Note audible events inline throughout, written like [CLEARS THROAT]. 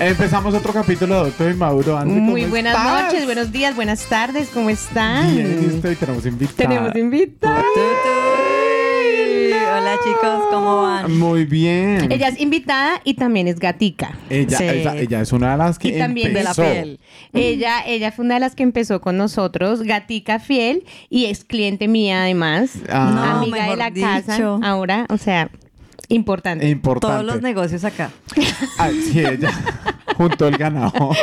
Empezamos otro capítulo de e Inmaduro. Andy, Muy ¿cómo buenas estás? noches, buenos días, buenas tardes, ¿cómo están? Bien, y usted, y tenemos invitada. Tenemos invitada. Tutuy. Hola chicos, ¿cómo van? Muy bien. Ella es invitada y también es gatica. Ella, Sí. ella, ella es una de las que Y también De la empezó. piel. Ella, ella fue una de las que empezó con nosotros, gatica fiel, y es cliente mía además, Ah. No, amiga de mejor la dicho. casa. Ahora, o sea, importante. Importante. Todos los negocios acá. Ah, sí, ella. [LAUGHS] junto el ganado. [LAUGHS]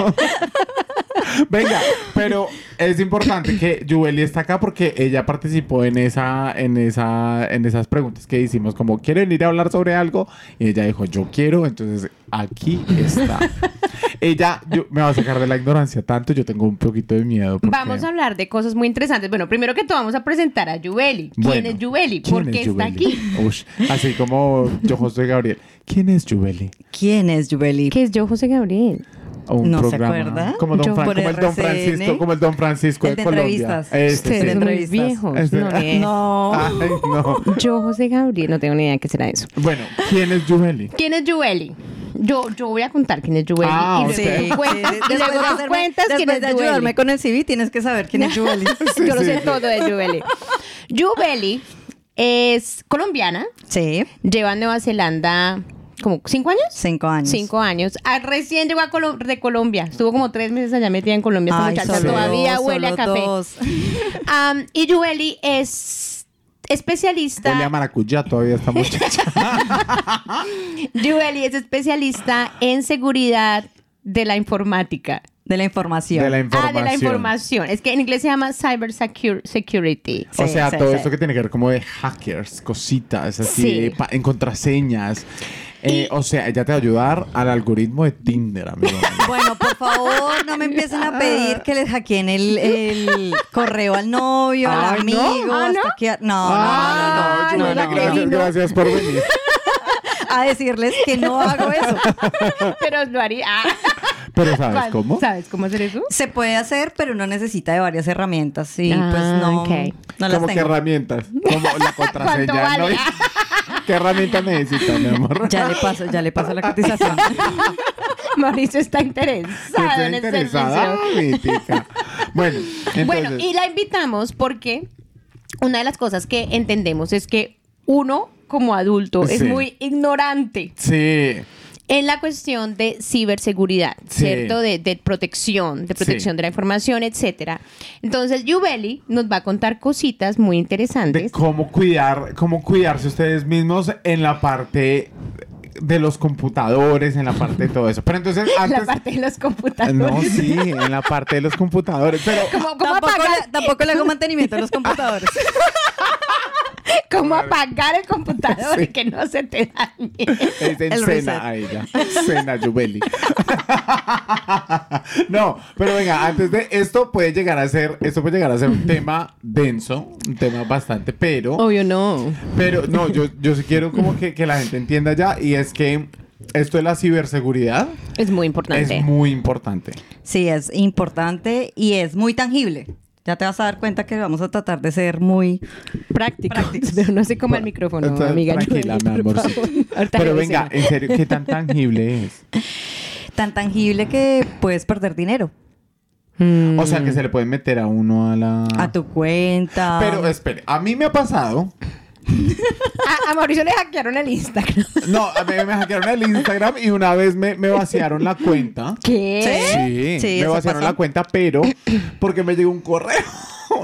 [LAUGHS] Venga, pero es importante que Jueli está acá porque ella participó en esa, en esa, en esas preguntas que hicimos, como quieren ir a hablar sobre algo, y ella dijo, yo quiero, entonces aquí está. [LAUGHS] ella yo, me va a sacar de la ignorancia tanto, yo tengo un poquito de miedo. porque- Vamos a hablar de cosas muy interesantes. Bueno, primero que todo vamos a presentar a Yubeli. ¿Quién Bueno, es? ¿quién ¿Por es qué está aquí? Ush, así como yo, José Gabriel. ¿Quién es Jueli? ¿Quién es Jubeli? ¿Qué es yo, José Gabriel? Un ¿No se acuerda? como, don Yo Fran- por como el Don. Francisco como el Don Francisco El de, de Colombia. Este, Sí, sí. entrevistas. viejos. Este- No. [LAUGHS] No. Ay, no. Yo, José Gabriel, no tengo ni idea de qué será eso. Bueno, ¿quién es Jubeli? ¿Quién es Yubeli? Yo, yo voy a contar quién es Yubeli. Ah, y ok. luego Sí, tú cuentas, sí, y luego tú hacerme- cuentas quién después es de ayudarme con el CV, tienes que saber quién es [LAUGHS] Jubeli. yo lo sí, sé sí. todo de Yubeli. Yubeli es colombiana, Sí, lleva en Nueva Zelanda como cinco años. cinco años. Cinco años. Ah, recién llegó a Colo- de Colombia. Estuvo como tres meses allá metida en Colombia. Esta Ay, muchacha solo todavía dos, huele a café. dos. [LAUGHS] Am, y Yubeli es especialista. Huele a maracuyá todavía esta muchacha. [LAUGHS] Yubeli es especialista en seguridad de la informática. De la información. de la Ah, información. de la información. Es que en inglés se llama cyber secu- security. O sea, sí, todo sí. esto que tiene que ver como de hackers, cositas, así, en contraseñas. Eh, O sea, ella te va a ayudar al algoritmo de Tinder, amigo. Bueno, por favor, no me empiecen a pedir que les hackeen el, el correo al novio, al amigo, Ah, ¿no? hasta que... No, Ah, no, no, no, no. gracias por venir. A decirles que no hago eso. [LAUGHS] Pero lo haría. Ah. Pero ¿sabes ¿Cuál? cómo? ¿Sabes cómo hacer eso? Se puede hacer, pero uno necesita de varias herramientas. Ah, pues no, ok. no las ¿Cómo qué tengo. herramientas? Como la contraseña, ¿Cuánto vale? ¿no? ¿Qué herramienta necesita, mi amor? Ya le paso, ya le paso la [LAUGHS] cotización. Mauricio está interesado en el interesada, servicio. Bueno, entonces... Bueno, y la invitamos porque una de las cosas que entendemos es que uno como adulto es muy ignorante Sí, en la cuestión de ciberseguridad, Sí. ¿cierto? De, de protección, de protección Sí. de la información, etcétera. Entonces, Yubeli nos va a contar cositas muy de interesantes. cómo cuidar, cómo cuidarse ustedes mismos en la parte de los computadores, en la parte de todo eso. Pero entonces [LAUGHS] la antes... parte de los computadores. No, sí, en la parte de los computadores. Pero [LAUGHS] ¿Cómo, cómo tampoco, le, tampoco le hago mantenimiento a los [LAUGHS] computadores. [LAUGHS] cómo apagar el computador [LAUGHS] Sí. y que no se te dañe? es en El cena reset. a ella. Cena Jubeli. [LAUGHS] no, pero venga, antes de esto puede llegar a ser, esto puede llegar a ser un tema denso, un tema bastante, pero, Obvio no. pero no, yo, yo sí quiero como que, que la gente entienda ya y es que esto de la ciberseguridad Es muy importante. es muy importante. Sí, es importante y es muy tangible. Ya te vas a dar cuenta que vamos a tratar de ser muy práctico. Prácticos. Pero no se coma el micrófono, Entonces, amiga. Tranquila, mi amor. Pero venga, en serio, ¿qué tan tangible es? [LAUGHS] tan tangible que puedes perder dinero Mm. O sea, que se le puede meter a uno a la... a tu cuenta. Pero espere, a mí me ha pasado [LAUGHS] A, a Mauricio le hackearon el Instagram. [LAUGHS] No, a mí me hackearon el Instagram y una vez me, me vaciaron la cuenta. ¿Qué? Sí, Sí, me vaciaron la cuenta, pero [COUGHS] porque me llegó un correo.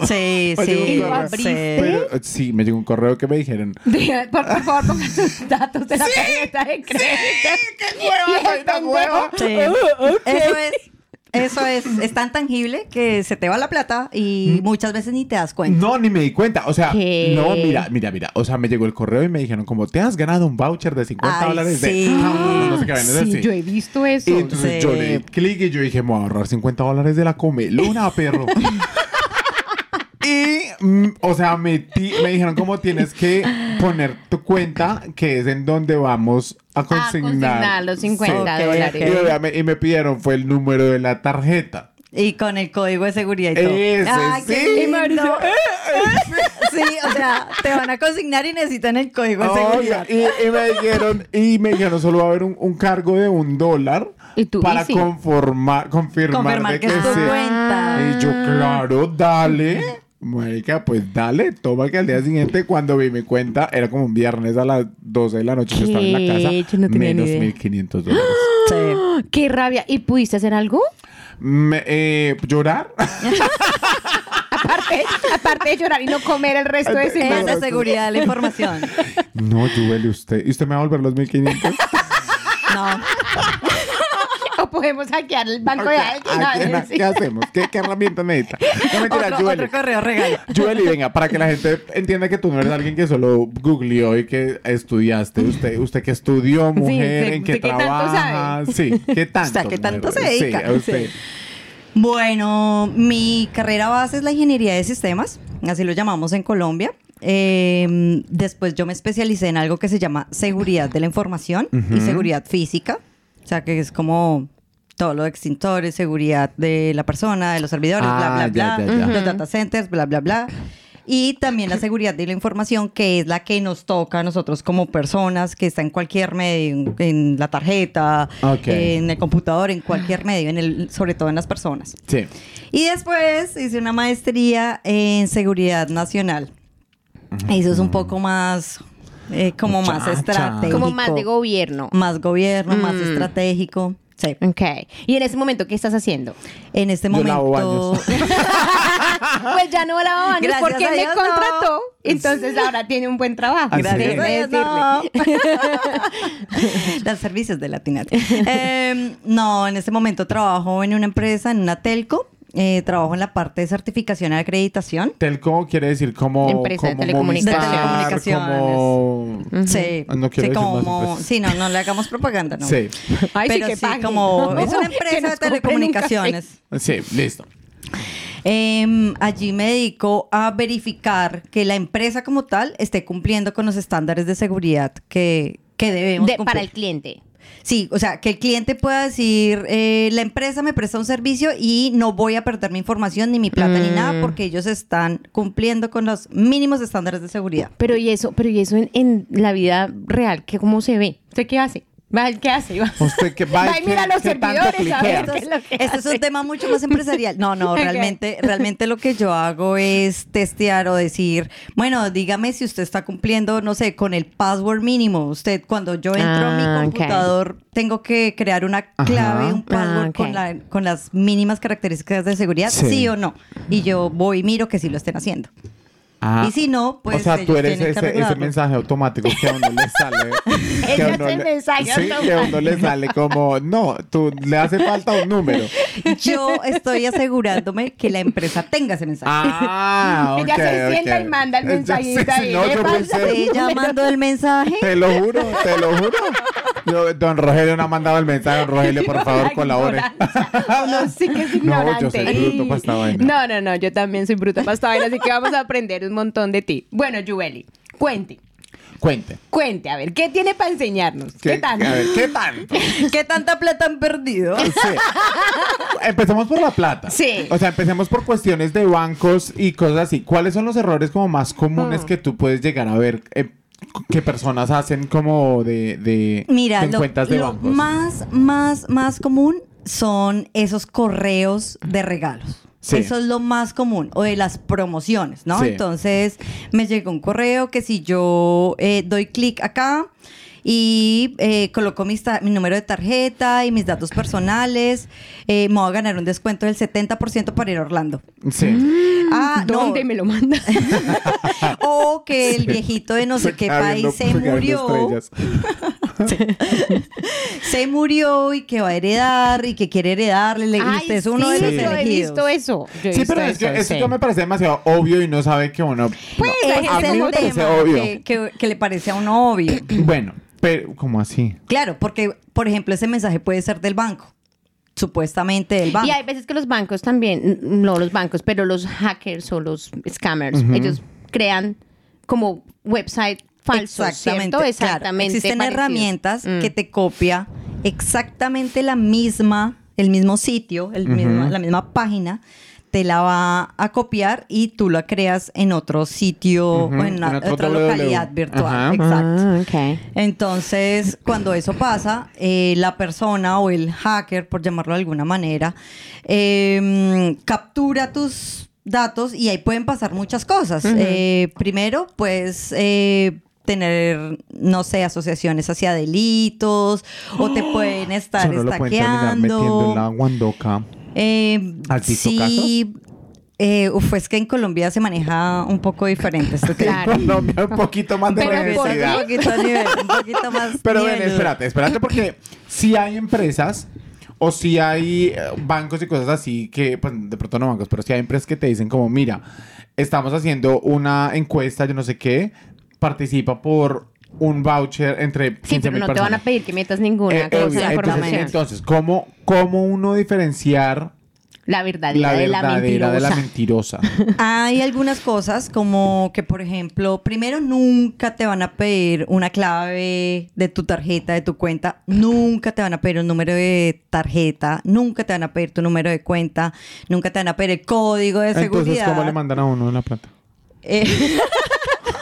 Sí, [LAUGHS] Oye, sí. ¿Y lo sí. abriste? Pero, sí, me llegó un correo que me dijeron. Por, por favor, ponga sus datos de la tarjeta de crédito. ¡Qué hueva, soy tan pendejo, hueva! Sí. Eso es. Eso es, [LAUGHS] es tan tangible que se te va la plata y muchas veces ni te das cuenta. No, ni me di cuenta. O sea, ¿Qué? no, mira, mira, mira. O sea, me llegó el correo y me dijeron, como te has ganado un voucher de 50 Ay, dólares sí. de. Ah, no sé qué Sí, así. yo he visto eso. Y entonces Sí. yo le di clic y yo dije, me voy a ahorrar 50 dólares de la comelona, perro. [LAUGHS] y mm, o sea, metí, me dijeron como tienes que poner tu cuenta, que es en donde vamos a consignar. consignar los 50 Sí. dólares. Y, y me pidieron fue el número de la tarjeta. Y con el código de seguridad y todo. Ese, Ay, qué sí. lindo. [LAUGHS] Sí, o sea, te van a consignar y necesitan el código de seguridad. y, y me dijeron, y me dijeron, solo va a haber un, un cargo de un dólar Y tú, para y sí. conformar, confirmar, Confirmar de que que, es tu sí. cuenta. Y yo, claro, dale. Marica, pues dale, toma que al día siguiente cuando vi mi cuenta, era como un viernes a las 12 de la noche que estaba en la casa, Yo no tenía menos idea. 1500 dólares. [GASPS] Sí. ¡Qué rabia! ¿Y pudiste hacer algo? Me- eh, ¿Llorar? [LAUGHS] Aparte, aparte de llorar y no comer el resto de Es semana. la seguridad de la información. no, Juvel, ¿y usted? ¿Y usted me va a volver los 1500? [LAUGHS] No. Podemos hackear el banco de alguien. a ¿A quién- ver ¿Qué, hacemos? ¿Qué, qué herramienta necesita? No mentira, Otro, otro correo regalo. [LAUGHS] Jueli, venga, para que la gente entienda que tú no eres alguien que solo googleó y que estudiaste. Usted, usted que estudió, mujer, sí, en qué ¿usted qué tanto trabaja. Sí, ¿qué tanto? [LAUGHS] O sea, ¿qué tanto mujer? se dedica? Sí, a usted. Bueno, mi carrera base es la ingeniería de sistemas, así lo llamamos en Colombia. Eh, después yo me especialicé en algo que se llama seguridad de la información y seguridad física, o sea que es como todo lo de extintores, seguridad de la persona, de los servidores, Ah, bla, bla, ya, bla, ya, ya. los data centers, bla, bla, bla. Y también la seguridad de la información, que es la que nos toca a nosotros como personas, que está en cualquier medio, en, la tarjeta, Ok. en el computador, en cualquier medio, en el, sobre todo en las personas. Sí. Y después hice una maestría en seguridad nacional. Eso es un poco más, eh, como más estratégico. Como más de gobierno. Más gobierno, más Mm. estratégico. Sí. Ok. ¿Y en ese momento qué estás haciendo? En este Yo lavo momento. [LAUGHS] Pues ya no la baños Gracias porque a me Dios, no. contrató. Entonces ahora tiene un buen trabajo. Gracias no. [LAUGHS] Los servicios de Latinat. Eh, no, en este momento trabajo en una empresa, en una telco. Eh, trabajo en la parte de certificación y acreditación. Telco quiere decir como. Empresa de telecomunicaciones. Movistar, De telecomunicaciones. Como... Sí, No quiero sí, decir más como, sí, no, no le hagamos propaganda, no. Sí. Ay, sí Pero que sí, como es una empresa de telecomunicaciones. Sí, listo. Em, allí me dedico a verificar que la empresa como tal esté cumpliendo con los estándares de seguridad que, que debemos De- cumplir. para el cliente. Sí, o sea, que el cliente pueda decir, eh, la empresa me presta un servicio y no voy a perder mi información, ni mi plata, ni nada, Mm. porque ellos están cumpliendo con los mínimos estándares de seguridad. Pero y eso, pero y eso en, en la vida real, ¿qué, ¿cómo se ve? ¿Usted qué hace? ¿Qué hace? Usted que va, [LAUGHS] mira ¿qué- los servidores, a ver cliquea? qué es lo que Esto es hace. un tema mucho más empresarial. No, no, [LAUGHS] realmente, realmente lo que yo hago es testear o decir, bueno, dígame si usted está cumpliendo, no sé, con el password mínimo. Usted, cuando yo entro a Ah, mi ok. computador, tengo que crear una clave, Ajá. un password Ah, ok. con, la- con las mínimas características de seguridad, Sí. sí. o no. Y yo voy y miro que sí lo estén haciendo. Ah, Y si no, pues o sea, tú eres ese, ese mensaje automático que a uno le sale. [LAUGHS] que a es uno el le- mensaje sí, que a uno automático. le sale como, no, tú le hace falta un número. Yo estoy asegurándome que la empresa tenga ese mensaje. Ah, ok. Ella se sienta y manda el mensajito No, pensé, Ella mandó el mensaje. te lo juro, te lo juro. Yo, don Rogelio no ha mandado el mensaje. Don Rogelio, por favor, La colabore. sí que es No, ignorante. yo soy bruto para esta vaina. No, no, no, yo también soy bruta para esta vaina, así que vamos a aprender un montón de ti. Bueno, Jueli, cuente, Cuente. cuente, a ver, ¿qué tiene para enseñarnos? ¿Qué? A ver, ¿qué tanto? [LAUGHS] ¿Qué tanta plata han perdido? Sí. Empecemos por la plata. Sí. O sea, empecemos por cuestiones de bancos y cosas así. ¿Cuáles son los errores como más Mm. comunes que tú puedes llegar a ver eh, que personas hacen como de, de Mira, en lo, cuentas de lo bancos? más, más, más común son esos correos de regalos. Sí. Eso es lo más común, o de las promociones, ¿no? Sí. Entonces, me llega un correo que si yo eh, doy clic acá y eh, coloco mi número de tarjeta y mis datos personales, eh, me voy a ganar un descuento del 70% para ir a Orlando. Sí. Ah, no. ¿Dónde me lo manda? [LAUGHS] O que el viejito de no sé qué país se murió. [LAUGHS] se murió y que va a heredar y que quiere heredarle. le- Ay, usted es uno de los Sí. yo he elegidos. visto eso. yo he Sí, visto pero es que eso, eso sí. ya me parece demasiado obvio y no sabe que uno... Pues, No, a es mí me parece tema obvio. que, que- que le parece a uno obvio. Bueno, pero ¿cómo así? Claro, porque, por ejemplo, ese mensaje puede ser del banco. supuestamente del banco. Y hay veces que los bancos también, no los bancos, pero los hackers o los scammers, ellos crean como website falsos, ¿cierto? claro. Exactamente. Existen parecidos. herramientas Mm. que te copia exactamente la misma, el mismo sitio, el mismo- la misma página, te la va a copiar y tú la creas en otro sitio o en, una- en otro otra www. localidad virtual. Ajá. Exacto. Ah, ok. Entonces, cuando eso pasa, eh, la persona o el hacker, por llamarlo de alguna manera, eh, captura tus datos y ahí pueden pasar muchas cosas. Eh, primero, pues... eh, tener, no sé, asociaciones hacia delitos, o te [GASPS] pueden estar Solo lo pueden terminar metiendo en la estaqueando. Eh, ¿Has visto sí, eh, uf, es que en Colombia se maneja un poco diferente [LAUGHS] tema. Claro. Colombia, un poquito más de Pero ¿por universidad. Un poquito, nivel, un poquito [LAUGHS] más. Pero ven, espérate, espérate, porque si hay empresas o si hay eh, bancos y cosas así que, pues de pronto no bancos, pero si hay empresas que te dicen como, mira, estamos haciendo una encuesta, yo no sé qué, participa por un voucher entre 15 Sí, pero mil no te van a pedir que metas ninguna Eh, cosa de entonces, entonces, ¿cómo, ¿cómo uno diferenciar la verdadera la de la verdadera de la mentirosa. mentirosa? [LAUGHS] Hay algunas cosas como que, por ejemplo, primero nunca te van a pedir una clave de tu tarjeta, de tu cuenta, nunca te van a pedir un número de tarjeta, nunca te van a pedir tu número de cuenta, nunca te van a pedir el código de seguridad. Entonces, ¿cómo le mandan a uno la plata? Eh, [LAUGHS]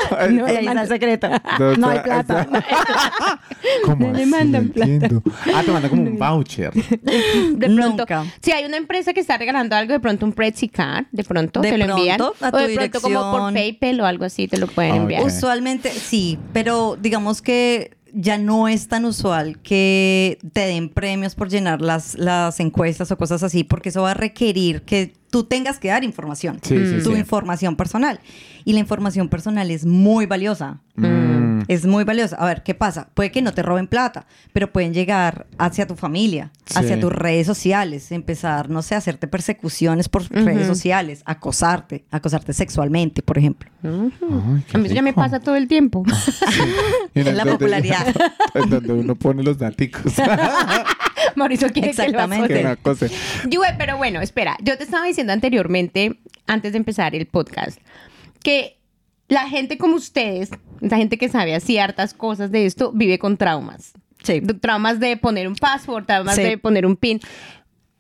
[LAUGHS] No, ahí está el secreto. No hay plata. [LAUGHS] ¿Cómo No le así? mandan No entiendo. Ah, te mandan como un [LAUGHS] voucher. De pronto, Nunca. si hay una empresa que está regalando algo, de pronto un Prezi Card, de pronto De te lo envían. a o tu de pronto como por. PayPal o algo así te lo pueden enviar. Usualmente sí, pero digamos que ya no es tan usual que te den premios por llenar las, las encuestas o cosas así, porque eso va a requerir que tú tengas que dar información, Sí, sí, tu sí. información personal. Y la información personal es muy valiosa. Mm. Es muy valiosa. A ver, ¿qué pasa? Puede que no te roben plata, pero pueden llegar hacia tu familia, Sí. hacia tus redes sociales, empezar, no sé, a hacerte persecuciones por redes sociales, acosarte, acosarte sexualmente, por ejemplo. Ay, A mí eso ya me pasa todo el tiempo. [LAUGHS] Es la donde- popularidad. [LAUGHS] en donde uno pone los daticos. [LAUGHS] Mauricio quiere Exactamente. que lo una cosa. Yue, pero bueno, espera. Yo te estaba diciendo anteriormente, antes de empezar el podcast, que la gente como ustedes, la gente que sabe así hartas cosas de esto, vive con traumas. Sí. Traumas de poner un password, traumas Sí. de poner un pin.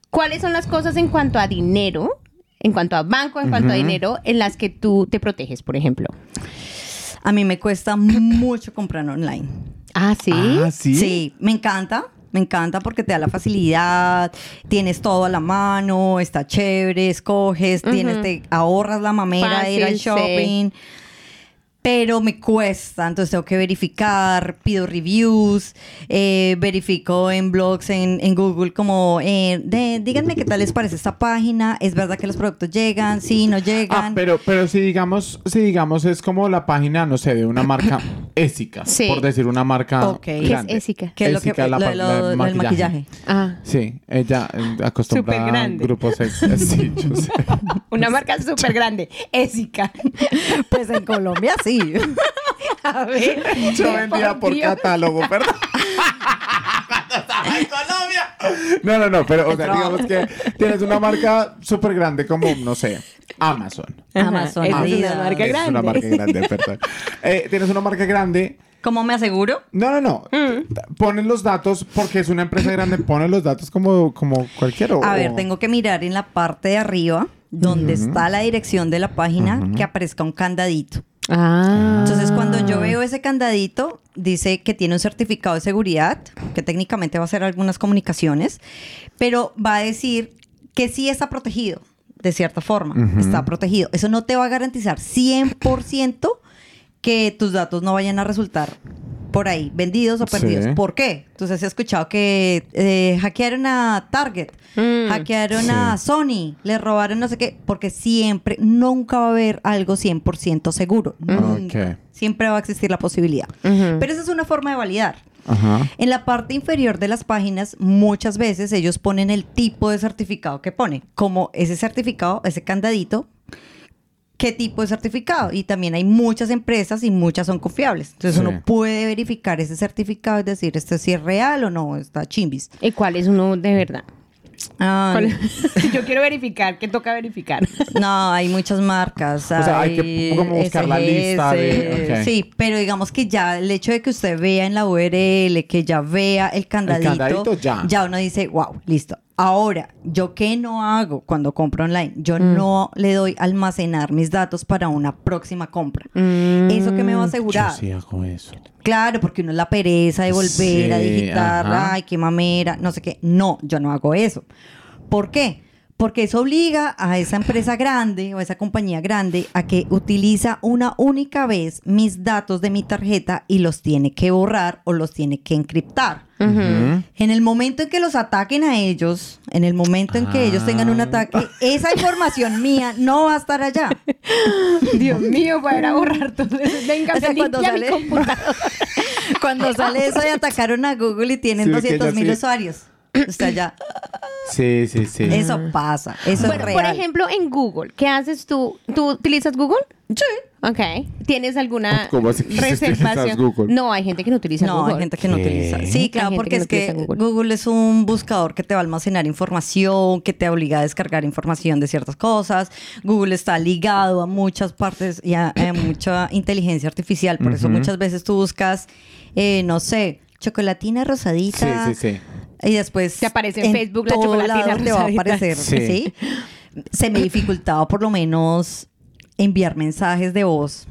¿Cuáles son las cosas en cuanto a dinero, en cuanto a banco, en cuanto a dinero, en las que tú te proteges, por ejemplo? A mí me cuesta mucho comprar online. Ah, sí. Ah, sí. Sí, me encanta. Me encanta porque te da la facilidad, tienes todo a la mano, está chévere, escoges, tienes, te ahorras la mamera de ir al Fácil, sí. Pero me cuesta, entonces tengo que verificar, pido reviews, eh, verifico en blogs, en, en Google, como, eh, de- díganme qué tal les parece esta página, es verdad que los productos llegan, sí, no Ah, llegan. pero, pero si digamos, si digamos es como la página, no sé, de una marca [COUGHS] ésica, Sí. por decir una marca Ok. ¿Qué es grande. ésica? ¿Qué es lo que la lo, la lo- del maquillaje? Ah, Sí, ella eh, acostumbra a grupos ex- Sí, yo sé. [LAUGHS] una marca súper grande. Ésica. [LAUGHS] Pues en Colombia sí. [LAUGHS] A ver. Yo vendía por catálogo, perdón. [LAUGHS] Cuando estaba en Colombia. No, no, no, pero o sea, digamos que tienes una marca súper grande como, no sé, Amazon. Amazon, es una marca Es grande. una marca grande, perdón. Eh, tienes una marca grande. ¿Cómo me aseguro? No, no, no. Mm. Ponen los datos porque es una empresa grande. Ponen los datos como, como cualquiera. o- A ver, o- tengo que mirar en la parte de arriba, donde está la dirección de la página, que aparezca un candadito. Ah. Entonces, cuando yo veo ese candadito, dice que tiene un certificado de seguridad, que técnicamente va a hacer algunas comunicaciones, pero va a decir que sí está protegido, de cierta forma, está protegido. Eso no te va a garantizar 100% que tus datos no vayan a resultar por ahí vendidos o perdidos. Sí. ¿Por qué? Entonces he escuchado que eh, hackearon a Target, Mm. hackearon Sí. a Sony, le robaron no sé qué, porque siempre, nunca va a haber algo 100% seguro. Nunca. Ok. Siempre va a existir la posibilidad. Pero esa es una forma de validar. Ajá. En la parte inferior de las páginas, muchas veces ellos ponen el tipo de certificado que pone, como ese certificado, ese candadito, qué tipo de certificado. Y también hay muchas empresas y muchas son confiables. Entonces Sí. uno puede verificar ese certificado y decir, este sí es real o no, está chimbis. ¿Y cuál es uno de verdad? Ah, ¿Cuál- [LAUGHS] Yo quiero verificar. ¿Qué toca verificar? [LAUGHS] No, hay muchas marcas. sea, hay que como buscar la lista de-. Sí, pero digamos que ya el hecho de que usted vea en la URL, que ya vea el candadito, candadito, ya. uno dice, wow, listo. Ahora, ¿yo qué no hago cuando compro online? Yo Mm. no le doy almacenar mis datos para una próxima compra. ¿Eso que me va a asegurar? Yo sí hago eso. Claro, porque uno es la pereza de volver a digitar, ajá. ay, qué mamera, no sé qué. No, yo no hago eso. ¿Por qué? Porque eso obliga a esa empresa grande o a esa compañía grande a que utiliza una única vez mis datos de mi tarjeta y los tiene que borrar o los tiene que encriptar. En el momento en que los ataquen a ellos, en el momento en que ellos tengan un Ah. ataque, esa información [LAUGHS] mía no va a estar allá. Dios mío, para ir a borrar todo eso. Venga, O sea, se cuando mi sale- computadora. [LAUGHS] Cuando sale eso de atacaron a Google y tienen Sí, que 200 mil sí. usuarios. Usted ya, Sí, sí, sí. eso pasa, eso Bueno, es por real. ejemplo, en Google, ¿qué haces tú? ¿Tú utilizas Google? Sí. Ok. ¿Tienes alguna ¿Cómo así que utilizas reservación? Google? No, hay gente que no utiliza no, Google. hay gente que no ¿Qué? utiliza. Sí, claro, porque que no es que Google. Google. es un buscador que te va a almacenar información, que te obliga a descargar información de ciertas cosas. Google está ligado a muchas partes y a, a mucha inteligencia artificial. Por eso muchas veces tú buscas, eh, no sé, chocolatina rosadita. Sí, sí, sí. Y después Te aparece en Facebook la todo chocolatina lado te va a rosadita. aparecer, Sí. ¿sí? Se me dificultaba por lo menos enviar mensajes de voz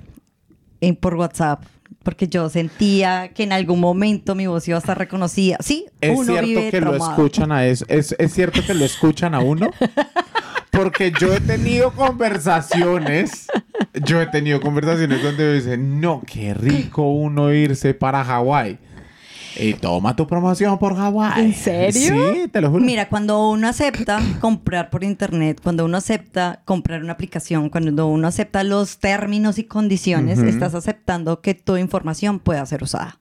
en, por WhatsApp. Porque yo sentía que en algún momento mi voz iba a estar reconocida. Sí, Es uno cierto vive que lo escuchan a eso. Es, es cierto que lo escuchan a uno. [LAUGHS] Porque yo he tenido conversaciones. Yo he tenido conversaciones donde dicen, no, qué rico uno irse para Hawái. Y toma tu promoción por Hawái. ¿En serio? Sí, te lo juro. Mira, cuando uno acepta comprar por internet, cuando uno acepta comprar una aplicación, cuando uno acepta los términos y condiciones, Ujú. estás aceptando que tu información pueda ser usada.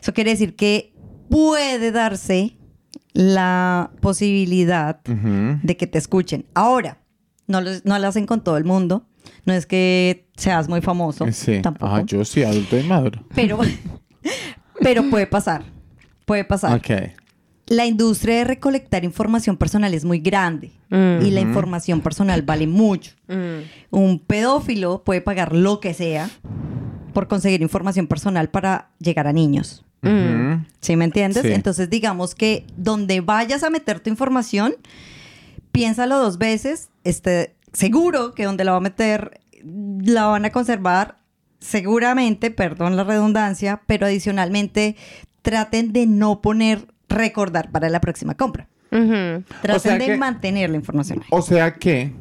Eso quiere decir que puede darse la posibilidad Ujú. de que te escuchen. Ahora, no lo, no lo hacen con todo el mundo. No es que seas muy famoso. Sí. Tampoco. Ah, yo sí, adulto y maduro. Pero, [LAUGHS] [LAUGHS] pero puede pasar. Puede pasar. Ok. La industria de recolectar información personal es muy grande y la información personal vale mucho. Mm. Un pedófilo puede pagar lo que sea por conseguir información personal para llegar a niños. ¿Sí me entiendes? Sí. Entonces, digamos que donde vayas a meter tu información, piénsalo dos veces. Esté seguro que donde la va a meter la van a conservar seguramente, perdón la redundancia, pero adicionalmente traten de no poner recordar para la próxima compra. Traten sea de que- mantener la información ahí. O sea que,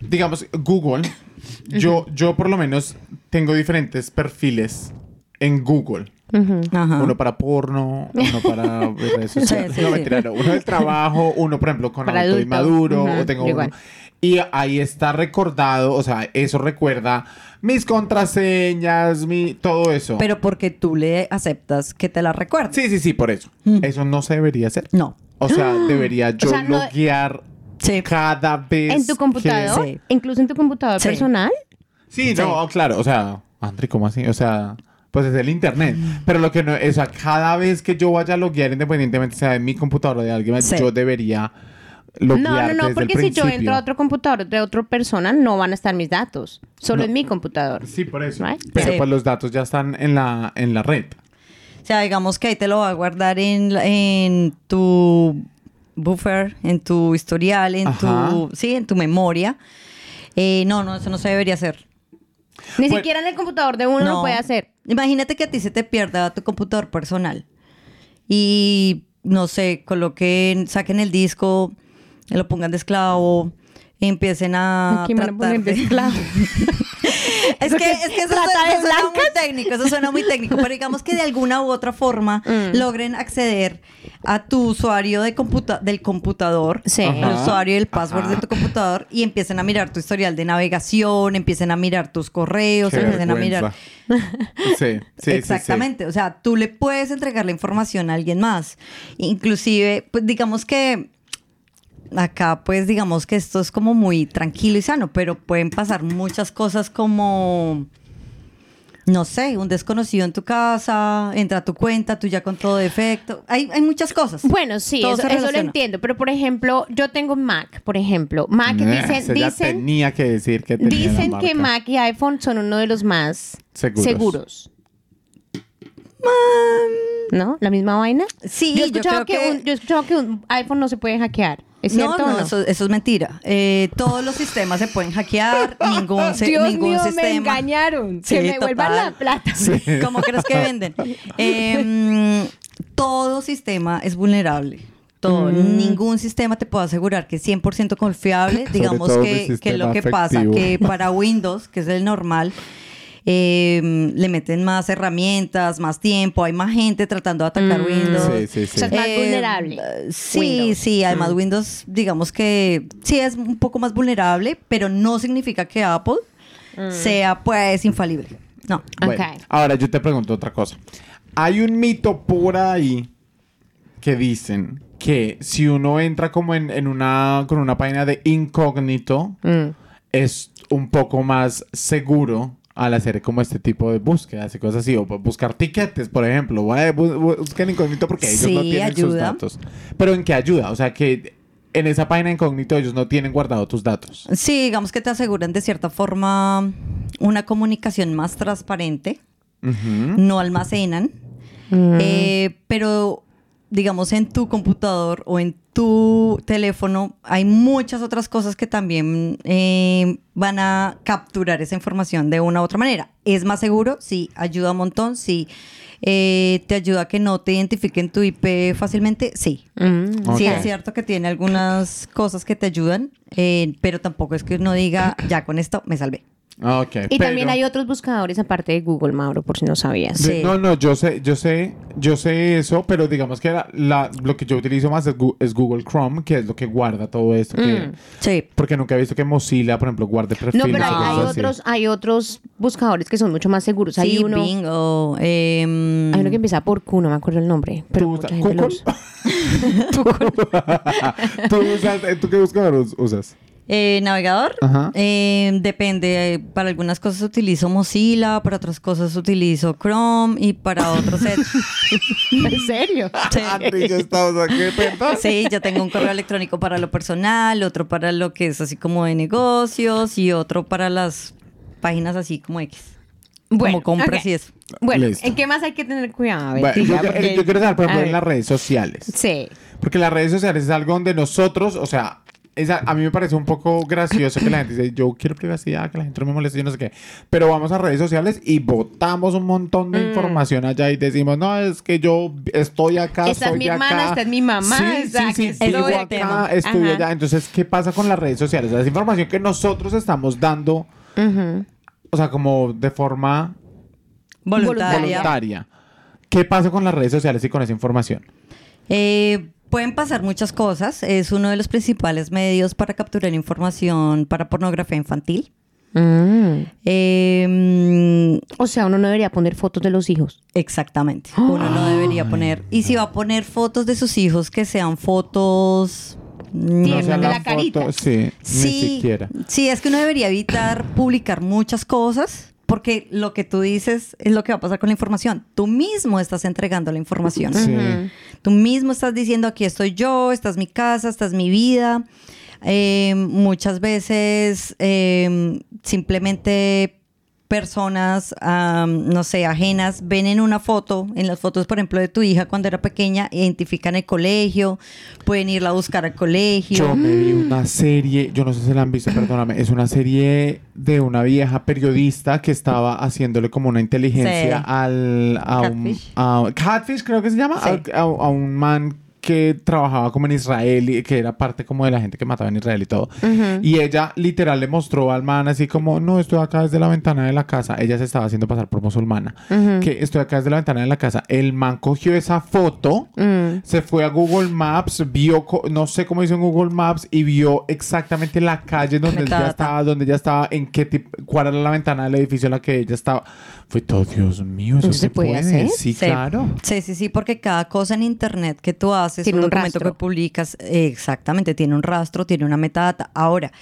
digamos, Google, yo, yo por lo menos tengo diferentes perfiles en Google. Uno para porno, uno para redes [LAUGHS] sociales. Sí, sí, no, sí. mentira, no. Uno del trabajo, uno, por ejemplo, con Para adulto adulto. inmaduro, Ujú, o tengo uno. Y ahí está recordado, o sea, eso recuerda mis contraseñas, mi, todo eso. Pero porque tú le aceptas que te la recuerde. sí, sí, sí, por eso. Mm. Eso no se debería hacer. No. O sea, [GASPS] debería yo sea, no- loguear Sí. cada vez. ¿En tu computador? Sí. ¿Incluso en tu computador Sí. personal? Sí, no, claro, o sea, André, ¿cómo así? O sea, pues es el internet. Pero lo que no, o sea, cada vez que yo vaya a loguear, independientemente sea en mi computador o de alguien yo debería No, no, no, porque si yo entro a otro computador de otra persona, no van a estar mis datos. Solo No. en mi computador. Sí, por eso. Right? Pero Sí. pues los datos ya están en la, en la red. O sea, digamos que ahí te lo va a guardar en, en tu buffer, en tu historial, en Ajá. tu, sí, en tu memoria. Eh, no, no, eso no se debería hacer. Ni Bueno. siquiera en el computador de uno lo puede hacer. Imagínate que a ti se te pierda tu computador personal y no sé, coloquen, saquen el disco, lo pongan de esclavo, y empiecen a Aquí me van a tratar de esclavo. [LAUGHS] Es que, es que eso, ¿Trata suena- de eso suena muy técnico, eso suena muy técnico, pero digamos que de alguna u otra forma Mm. logren acceder a tu usuario de computa del computador, Sí. el usuario y el password Ajá. de tu computador y empiecen a mirar tu historial de navegación, empiecen a mirar tus correos, Qué empiecen a mirar... Sí, [LAUGHS] sí, sí, Exactamente, o sea, tú le puedes entregar la información a alguien más. Inclusive, pues digamos que acá, pues digamos que esto es como muy tranquilo y sano, pero pueden pasar muchas cosas como, no sé, un desconocido en tu casa, entra a tu cuenta, tú ya con todo defecto. Hay, hay muchas cosas. Bueno, sí, eso, lo entiendo. Pero, por ejemplo, yo tengo Mac, por ejemplo. Mac Eh, dicen, dicen, tenía que decir que tenía la dicen que marca. Mac y iPhone son uno de los más Seguros. seguros. ¿No? ¿La misma vaina? Sí, yo he yo escuchado, creo que, que- Un, yo he escuchado que un iPhone no se puede hackear. ¿Es no, cierto o no, no? Eso, eso es mentira. Eh, todos los sistemas se pueden hackear, [LAUGHS] ningún, se- Dios ningún mío, sistema. me engañaron. Sí, que me vuelvan total. la plata. ¿Cómo crees que venden? [LAUGHS] Em, todo sistema es vulnerable. Todo. Mm. Ningún sistema te puede asegurar que es 100% confiable. Digamos que, que lo que pasa, que para Windows, que es el normal, em, le meten más herramientas, más tiempo, hay más gente tratando de atacar Mm. Windows. Sí, sí, O sí. sea, es más Eh, vulnerable. Sí, Windows. sí, además Mm. Windows, digamos que sí es un poco más vulnerable, pero no significa que Apple Mm. sea pues infalible. No. Bueno, ahora yo te pregunto otra cosa. Hay un mito por ahí que dicen que si uno entra como en, en una con una página de incógnito Mm. es un poco más seguro al hacer como este tipo de búsquedas y cosas así o buscar tiquetes, por ejemplo, Voy a bu- bu- buscar incógnito porque ellos no Sí, tienen sus ayuda. datos. Pero ¿en qué ayuda? O sea, que en esa página incógnito ellos no tienen guardado tus datos. Sí, digamos que te aseguran de cierta forma una comunicación más transparente, no almacenan, Mm. eh, pero digamos en tu computador o en tu teléfono hay muchas otras cosas que también eh, van a capturar esa información de una u otra manera. ¿Es más seguro? Sí, ayuda un montón, sí. Eh, ¿Te ayuda a que no te identifiquen tu IP fácilmente? Sí. Mm. Sí, es cierto que tiene algunas cosas que te ayudan, eh, pero tampoco es que uno diga, [CLEARS THROAT] ya con esto me salvé. Ah, Y también hay otros buscadores aparte de Google, Mauro, por si no sabías. Sí. No, no, yo sé, yo sé, yo sé eso, pero digamos que la, la- lo que yo utilizo más es, es Google Chrome, que es lo que guarda todo esto. que- Mm. Sí. porque nunca he visto que Mozilla, por ejemplo, guarde perfiles. No, pero hay, hay otros, hay otros buscadores que son mucho más seguros. Hay Sí, uno, Bing o, em, hay uno que empieza por Q, no me acuerdo el nombre. Pero ¿Tú, mucha gente lo usa. [LAUGHS] ¿Tú, usas, eh, ¿Tú qué buscador us- usas? Eh, navegador. Em, depende. eh, Para algunas cosas utilizo Mozilla, para otras cosas utilizo Chrome y para otros Edge. [LAUGHS] ¿En serio? Sí. Andri, ya estamos aquí. Sí, yo tengo un correo electrónico para lo personal, otro para lo que es así como de negocios y otro para las páginas así como X. como compras y eso. Bueno, Listo. ¿en qué más hay que tener cuidado? Bueno, yo, Porque- yo quiero saber, por ejemplo, en las redes sociales. Sí. Porque las redes sociales es algo donde nosotros, o sea, esa- a mí me parece un poco gracioso que la gente dice, yo quiero privacidad, que la gente no me moleste, yo no sé qué. Pero vamos a redes sociales y botamos un montón Mm. de información allá y decimos, no, es que yo estoy acá, Esta es soy mi acá. hermana, esta es mi mamá, Sí, esta sí, sí, estoy acá. estudio Ajá. allá. Entonces, ¿qué pasa con las redes sociales? Esa información que nosotros estamos dando, o sea, como de forma Voluntaria. voluntaria. ¿Qué pasa con las redes sociales y con esa información? Eh, pueden pasar muchas cosas. Es uno de los principales medios para capturar información para pornografía infantil. Mm. Eh, O sea, uno no debería poner fotos de los hijos. exactamente. Uno no [GASPS] debería poner. Y si va a poner fotos de sus hijos, que sean fotos. Tiernas, sea de la carita. Sí, Sí, ni siquiera. sí, es que uno debería evitar publicar muchas cosas porque lo que tú dices es lo que va a pasar con la información. Tú mismo estás entregando la información. Sí. Tú mismo estás diciendo aquí estoy yo, esta es mi casa, esta es mi vida. Eh, muchas veces eh, simplemente personas, am, no sé, ajenas, ven en una foto, en las fotos, por ejemplo, de tu hija cuando era pequeña, identifican el colegio, pueden irla a buscar al colegio. Yo me vi una serie, yo no sé si la han visto, perdóname, es una serie de una vieja periodista que estaba haciéndole como una inteligencia Sí. al a un Catfish. a- Catfish creo que se llama, Sí. a, a- a un man que trabajaba como en Israel y que era parte como de la gente que mataba en Israel y todo. Y ella literal le mostró al man así como, no, estoy acá desde la ventana de la casa. Ella se estaba haciendo pasar por musulmana. Que estoy acá desde la ventana de la casa. El man cogió esa foto, Mm. se fue a Google Maps, vio, no sé cómo hizo en Google Maps y vio exactamente la calle donde ella estaba, donde ella estaba, en qué tipo, cuál era la ventana del edificio en la que ella estaba. Fue todo, Dios mío, eso ¿Eso se se puede puede. hacer? Sí, claro. Sí, sí, sí, porque cada cosa en internet que tú haces haces, Tiene un un documento rastro. que publicas, eh, exactamente, tiene un rastro, tiene una metadata. Ahora,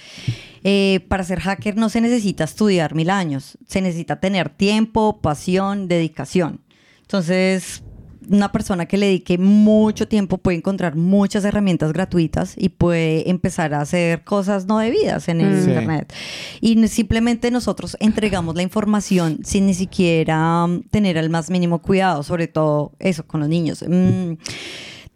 eh, para ser hacker no se necesita estudiar mil años, se necesita tener tiempo, pasión, dedicación. Entonces, una persona que le dedique mucho tiempo puede encontrar muchas herramientas gratuitas y puede empezar a hacer cosas no debidas en el Mm. Sí. Internet. Y simplemente nosotros entregamos la información sin ni siquiera mm, tener el más mínimo cuidado, sobre todo eso con los niños. Mm,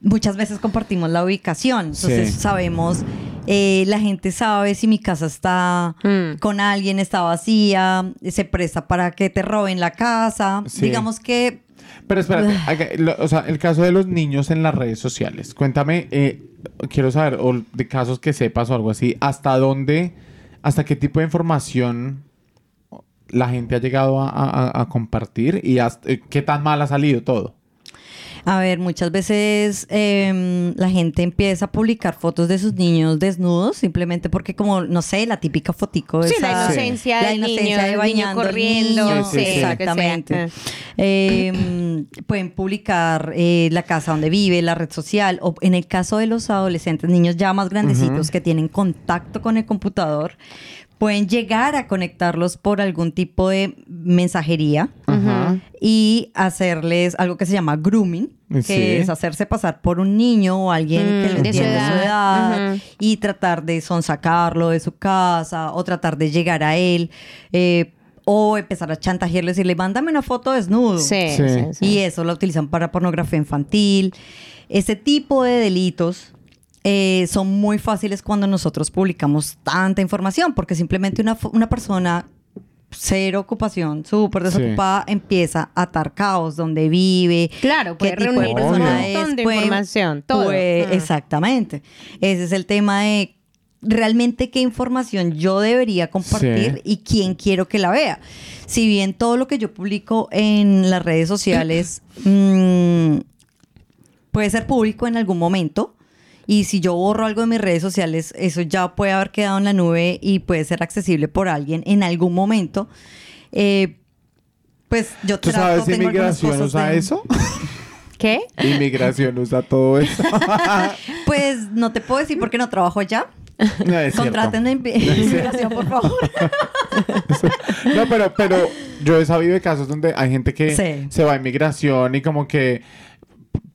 muchas veces compartimos la ubicación, entonces Sí. sabemos, eh, la gente sabe si mi casa está Mm. con alguien, está vacía, se presta para que te roben la casa. Sí. Digamos que Pero espérate, acá, lo- o sea, el caso de los niños en las redes sociales. Cuéntame, eh, quiero saber, o de casos que sepas o algo así, ¿hasta dónde, hasta qué tipo de información la gente ha llegado a, a- a compartir y hasta- eh, qué tan mal ha salido todo? A ver, muchas veces em, la gente empieza a publicar fotos de sus niños desnudos simplemente porque como, no sé, la típica fotico Sí, esa- la inocencia la del inocencia niño, de niño bañando al corriendo, niño, sí, sí, sí. exactamente. Em, pueden publicar eh, la casa donde vive, la red social, o en el caso de los adolescentes, niños ya más grandecitos que tienen contacto con el computador, pueden llegar a conectarlos por algún tipo de mensajería y hacerles algo que se llama grooming, que Sí. es hacerse pasar por un niño o alguien que Mm, lo de su entiende su edad. edad y tratar de sonsacarlo de su casa o tratar de llegar a él eh, o empezar a chantajearlo y decirle, mándame una foto desnudo. Sí, Sí. sí, sí. Y eso lo utilizan para pornografía infantil. Ese tipo de delitos eh, son muy fáciles cuando nosotros publicamos tanta información, porque simplemente una, una persona cero ocupación, súper Sí. desocupada, empieza a atar caos, donde vive, Claro, puede qué tipo de reunir un montón es, de puede- información, todo. puede- Mm. Exactamente. Ese es el tema de realmente qué información yo debería compartir Sí. y quién quiero que la vea. Si bien todo lo que yo publico en las redes sociales [CLEARS THROAT] mm, puede ser público en algún momento, y si yo borro algo de mis redes sociales, eso ya puede haber quedado en la nube y puede ser accesible por alguien en algún momento. Eh, pues yo ¿Tú trato, sabes si cosas usa de- eso? [LAUGHS] ¿Qué? Inmigración usa todo eso. [LAUGHS] Pues no te puedo decir porque no trabajo allá. No, es cierto. Contraten a [LAUGHS] inmigración, por favor. No, pero, pero yo he sabido de casos donde hay gente que Sí. se va a inmigración y como que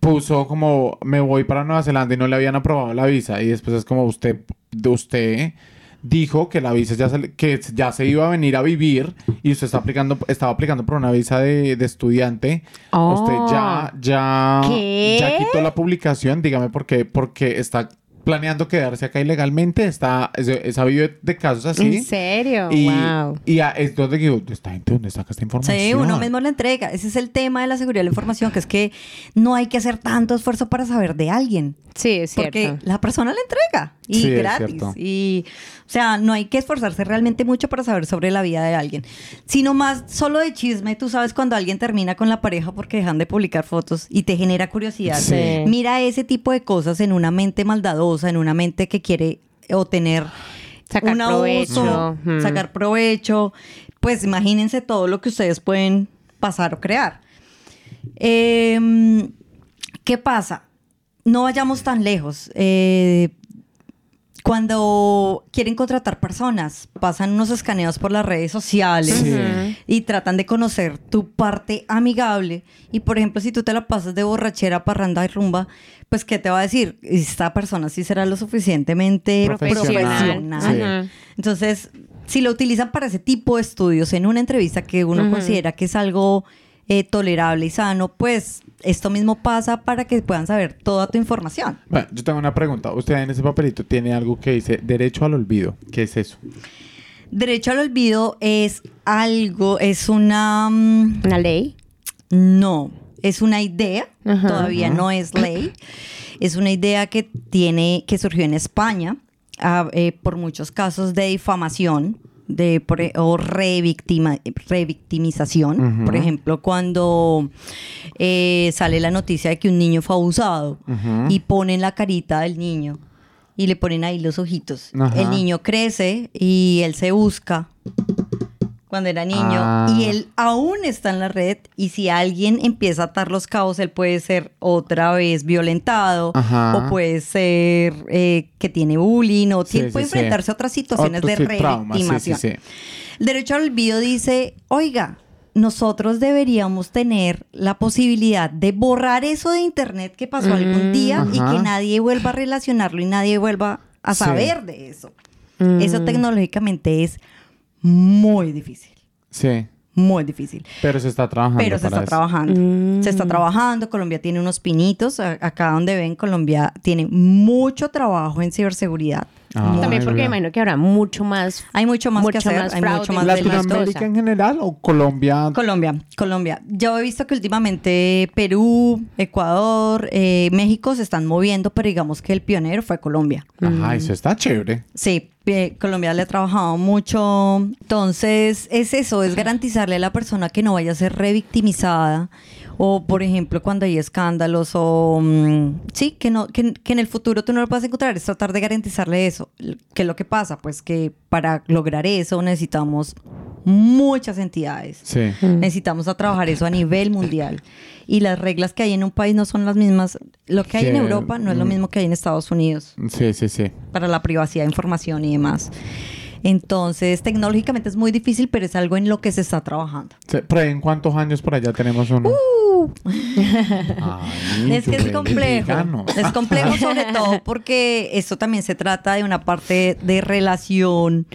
puso como me voy para Nueva Zelanda y no le habían aprobado la visa y después es como usted usted dijo que la visa ya se, que ya se iba a venir a vivir y usted está aplicando estaba aplicando por una visa de, de estudiante Oh. usted ya ya ¿Qué? ya quitó la publicación dígame por qué porque está planeando quedarse acá ilegalmente está he sabido de, casos así ¿En serio? y, wow. y a- es donde digo, esta gente, ¿dónde saca esta información? Sí, uno mismo la entrega. Ese es el tema de la seguridad de la información, que es que no hay que hacer tanto esfuerzo para saber de alguien. Sí, es cierto. Porque la persona la entrega y Sí, es gratis. Y, o sea, no hay que esforzarse realmente mucho para saber sobre la vida de alguien. Sino más solo de chisme. Tú sabes cuando alguien termina con la pareja porque dejan de publicar fotos y te genera curiosidad. Sí. Mira ese tipo de cosas en una mente maldadosa, en una mente que quiere obtener Sacar un provecho. abuso, Mm. sacar provecho. Pues imagínense todo lo que ustedes pueden pasar o crear. Em, ¿Qué pasa? No vayamos tan lejos. Eh, cuando quieren contratar personas, pasan unos escaneos por las redes sociales Sí. y tratan de conocer tu parte amigable. Y por ejemplo, si tú te la pasas de borrachera, parranda y rumba, pues ¿qué te va a decir? Esta persona sí será lo suficientemente Profesional. Entonces, si lo utilizan para ese tipo de estudios en una entrevista que uno considera que es algo eh, tolerable y sano, pues esto mismo pasa para que puedan saber toda tu información. Bueno, yo tengo una pregunta. Usted en ese papelito tiene algo que dice derecho al olvido. ¿Qué es eso? Derecho al olvido es algo, es una... mm, ¿Una ley? No, es una idea, Ajá. todavía no es ley. Es una idea que tiene, que surgió en España ah, eh, por muchos casos de difamación de, por e- o revictima- revictimización. Por ejemplo, cuando eh, sale la noticia de que un niño fue abusado y ponen la carita del niño y le ponen ahí los ojitos. El niño crece y él se busca cuando era niño Ah. y él aún está en la red y si alguien empieza a atar los cabos, él puede ser otra vez violentado Ajá. o puede ser eh, que tiene bullying o Sí, puede sí, sí. enfrentarse a otras situaciones Otros, de sí. El derecho al olvido dice, oiga, nosotros deberíamos tener la posibilidad de borrar eso de internet que pasó algún día y que nadie vuelva a relacionarlo y nadie vuelva a Sí. saber de eso. Mm. Eso tecnológicamente es muy difícil, Sí, muy difícil. pero se está trabajando Pero se para está eso. trabajando. Mm. Se está trabajando. Colombia tiene unos pinitos. A- Acá donde ven, Colombia tiene mucho trabajo en ciberseguridad. Ah, También porque me imagino que habrá mucho más. Hay mucho más que hacer. más hay mucho más. ¿Latinoamérica en general o Colombia? Colombia, Colombia. Yo he visto que últimamente Perú, Ecuador, eh, México se están moviendo, pero digamos que el pionero fue Colombia. Ajá, eso está chévere. Sí, eh, Colombia le ha trabajado mucho. Entonces, es eso, es garantizarle a la persona que no vaya a ser revictimizada. O, por ejemplo, cuando hay escándalos o... mm, sí, que, no, que, que en el futuro tú no lo puedas encontrar. Es tratar de garantizarle eso. ¿Qué es lo que pasa? Pues que para lograr eso necesitamos muchas entidades. Sí. Necesitamos a trabajar eso a nivel mundial. [LAUGHS] Y las reglas que hay en un país no son las mismas. Lo que hay en Europa no es lo mm. mismo que hay en Estados Unidos Sí, sí, sí. para la privacidad de información y demás. Entonces, tecnológicamente es muy difícil, pero es algo en lo que se está trabajando. Sí, ¿Pero en cuántos años por allá tenemos uno? Ay, es que es complejo. Es complejo [LAUGHS] sobre todo porque esto también se trata de una parte de relación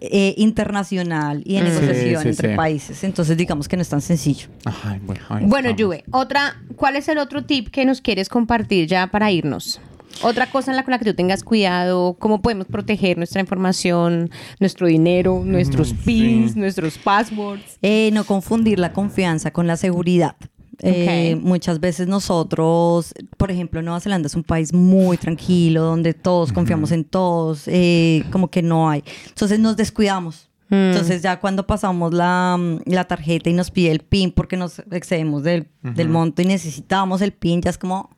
eh, internacional y de Mm. negociación Sí, sí, entre sí. países. Entonces, digamos que no es tan sencillo. Ay, bueno, Bueno. Juve, otra, ¿cuál es el otro tip que nos quieres compartir ya para irnos? Otra cosa en la con la que tú tengas cuidado, cómo podemos proteger nuestra información, nuestro dinero, nuestros Mm, pins, sí. nuestros passwords. Eh, no confundir la confianza con la seguridad. Eh, Ok. Muchas veces nosotros, por ejemplo, Nueva Zelanda es un país muy tranquilo, donde todos confiamos en todos, eh, como que no hay. Entonces nos descuidamos. Mm. Entonces ya cuando pasamos la, la tarjeta y nos pide el PIN porque nos excedemos del, del monto y necesitamos el PIN, ya es como...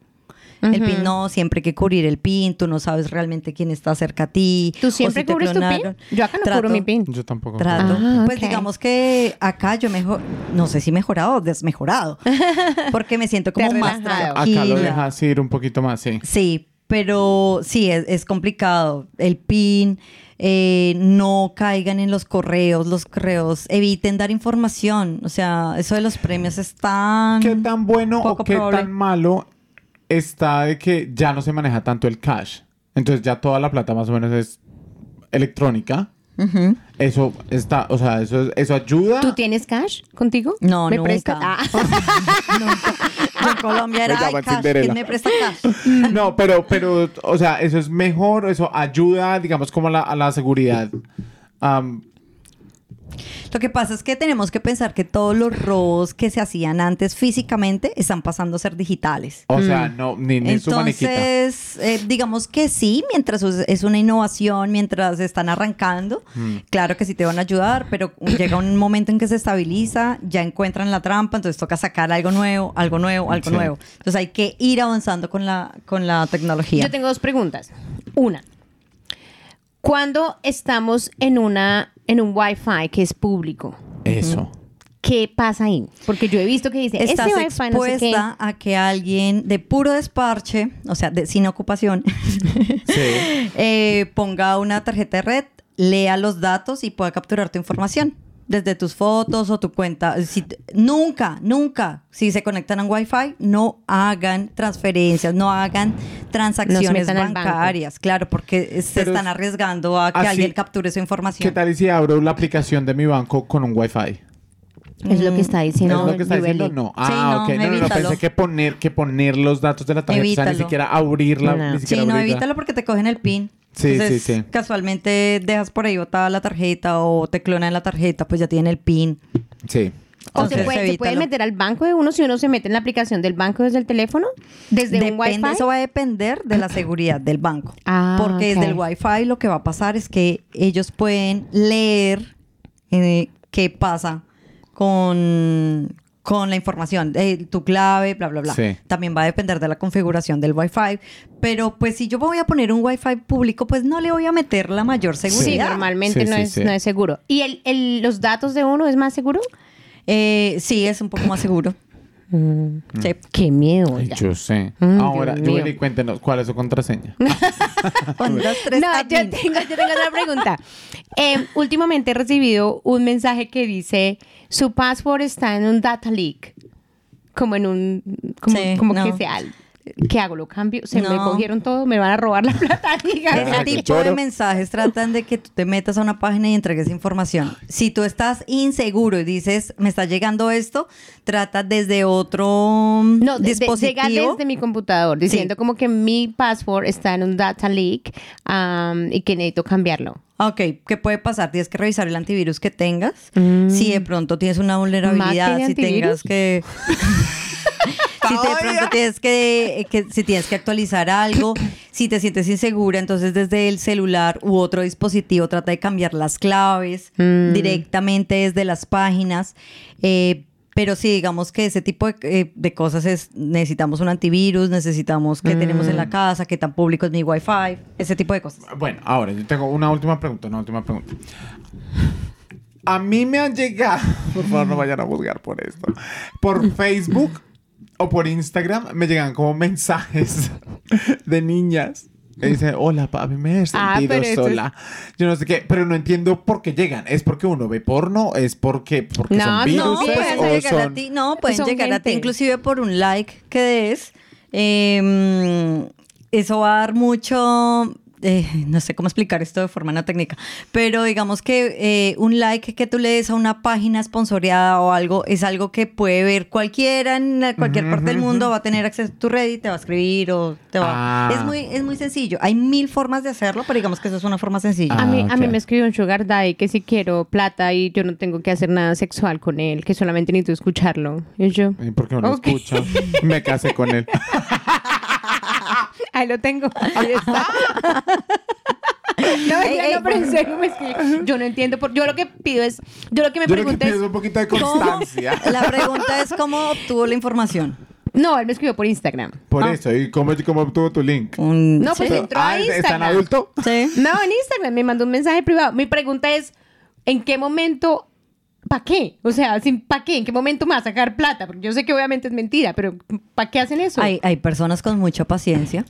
El PIN no, siempre hay que cubrir el PIN, tú no sabes realmente quién está cerca a ti. ¿Tú o siempre si te cubres tu clonaron. PIN? Yo acá no Trato- cubro mi PIN. Yo tampoco. Trato. Ah, Pues digamos que acá yo mejor, no sé si mejorado o desmejorado, [LAUGHS] porque me siento como más tranquila. Acá lo dejas ir un poquito más, sí. Sí, pero sí, es, es complicado. El PIN, eh, no caigan en los correos, los correos, eviten dar información. O sea, eso de los premios es tan... ¿Qué tan bueno o poco qué probable. tan malo está de que ya no se maneja tanto el cash? Entonces ya toda la plata más o menos es electrónica. Eso está, o sea, eso, eso ayuda. ¿Tú tienes cash contigo? No, ¿Me nunca. prestas? Ah. [LAUGHS] En Colombia era, Me "Ay, llaman cash, Cinderella". ¿quién me presta cash? [LAUGHS] No, pero, pero, o sea, eso es mejor, eso ayuda, digamos, como a la, a la seguridad. Lo que pasa es que tenemos que pensar que todos los robos que se hacían antes físicamente están pasando a ser digitales. o sea, no, ni, ni su maniquita. Entonces, eh, digamos que sí, mientras es- es una innovación, mientras están arrancando, Mm. claro que sí te van a ayudar, pero llega un momento en que se estabiliza, ya encuentran la trampa, entonces toca sacar algo nuevo, algo nuevo, algo Sí. nuevo. Entonces hay que ir avanzando con la, con la tecnología. Yo tengo dos preguntas. Una, cuando estamos en una en un Wi-Fi que es público, Eso. ¿qué pasa ahí? Porque yo he visto que dice, Estás este Wi-Fi no sé qué. expuesta a que alguien de puro desparche, o sea, de, sin ocupación, [LAUGHS] Sí. eh, ponga una tarjeta de red, lea los datos y pueda capturar tu información. Desde tus fotos o tu cuenta. Si nunca, nunca, si se conectan a un Wi-Fi, no hagan transferencias, no hagan transacciones bancarias. Claro, porque se Pero están es- arriesgando a que así- alguien capture su información. ¿Qué tal y si abro la aplicación de mi banco con un Wi-Fi? Es lo que está diciendo. ¿Es lo que está diciendo? No. Ah, Sí, no, ok. No, no, no. Pensé que poner, que poner los datos de la tarjeta, o sea, ni siquiera abrirla, No. ni Sí, siquiera no, abrirla. evítalo porque te cogen el PIN. Sí, Entonces, sí, sí. Casualmente dejas por ahí botada la tarjeta o te clonan la tarjeta, pues ya tiene el PIN. Sí. O Entonces, se puede, se puede meter al banco de uno si uno se mete en la aplicación del banco desde el teléfono, desde un Depende, Wi-Fi. eso va a depender de la seguridad del banco. Ah, Porque desde el Wi-Fi lo que va a pasar es que ellos pueden leer eh, qué pasa con, con la información, eh, tu clave, bla, bla, bla. Sí. También va a depender de la configuración del Wi-Fi. Pero pues si yo voy a poner un Wi-Fi público, pues no le voy a meter la mayor Sí, seguridad. normalmente Sí, no, sí, es, sí. no es seguro. ¿Y el, el- los datos de uno es más seguro? Eh, sí, es un poco más seguro. Sí. Qué miedo. Oiga. yo sé. Mm, Ahora. Julie, cuéntenos, ¿cuál es su contraseña? [LAUGHS] Un, dos, tres, No, yo tengo, yo tengo otra pregunta. Eh, últimamente he recibido un mensaje que dice su password está en un data leak. Como en un. Como, Sí, como no. que sea. ¿Qué hago? ¿Lo cambio? ¿Se me cogieron todo? ¿Me van a robar la [LAUGHS] plata? Ese tipo de mensajes tratan de que tú te metas a una página y entregues información. Si tú estás inseguro y dices, me está llegando esto, trata desde otro No, de- de- dispositivo. llega desde mi computador diciendo como que mi password está en un data leak y que necesito cambiarlo. Ok, ¿qué puede pasar? Tienes que revisar el antivirus que tengas. Si de pronto tienes una vulnerabilidad, ¿Mac si tengas que... [LAUGHS] si de pronto tienes que, que- si tienes que actualizar algo, [CLEARS THROAT] si te sientes insegura, entonces desde el celular u otro dispositivo trata de cambiar las claves Mm. directamente desde las páginas. Eh, pero sí, digamos que ese tipo de, eh, de cosas es, necesitamos un antivirus, necesitamos que tenemos en la Mm. casa, que tan público es mi wifi, ese tipo de cosas. Bueno, ahora yo tengo una última pregunta, una última pregunta. A mí me han llegado, [LAUGHS] por favor no vayan a juzgar por esto, por Facebook o por Instagram me llegan como mensajes [LAUGHS] de niñas. Que dicen, hola papi, me he Ah, sentido es- sola. Yo no sé qué, pero no entiendo por qué llegan. ¿Es porque uno ve porno? ¿Es porque, porque No, son no, virus? No, pueden o llegar a ti, no, pueden son llegar a ti inclusive por un like que des. Eh, eso va a dar mucho, eh, no sé cómo explicar esto de forma no técnica, pero digamos que eh, un like que tú le des a una página sponsoreada o algo es algo que puede ver cualquiera en cualquier parte del mundo, va a tener acceso a tu red y te va a escribir o te va... Ah. Es, muy, es muy sencillo. Hay mil formas de hacerlo, pero digamos que eso es una forma sencilla. A mí, Ah, a mí me escribió un sugar daddy que si quiero plata y yo no tengo que hacer nada sexual con él, que solamente necesito escucharlo. Y yo, ¿Y por qué no lo escucho? [LAUGHS] Me casé con él. Ahí lo tengo. Ahí está. [LAUGHS] no, Ey, ya ey, no, pero en serio me escribe. Yo no entiendo. Por, yo lo que pido es, yo lo que me Yo lo que pregunto pido es un poquito de ¿Cómo? constancia. [LAUGHS] La pregunta es cómo obtuvo la información. no, él me escribió por Instagram. Por Ah. eso, ¿y cómo, cómo obtuvo tu link? Un- No, pues Sí. entró a Ah, ¿Está en Instagram. adulto? Sí. No, en Instagram me mandó un mensaje privado. Mi pregunta es, ¿en qué momento, para qué? O sea, ¿para qué? ¿En qué momento me va a sacar plata? Porque yo sé que obviamente es mentira, pero ¿para qué hacen eso? Hay, hay personas con mucha paciencia.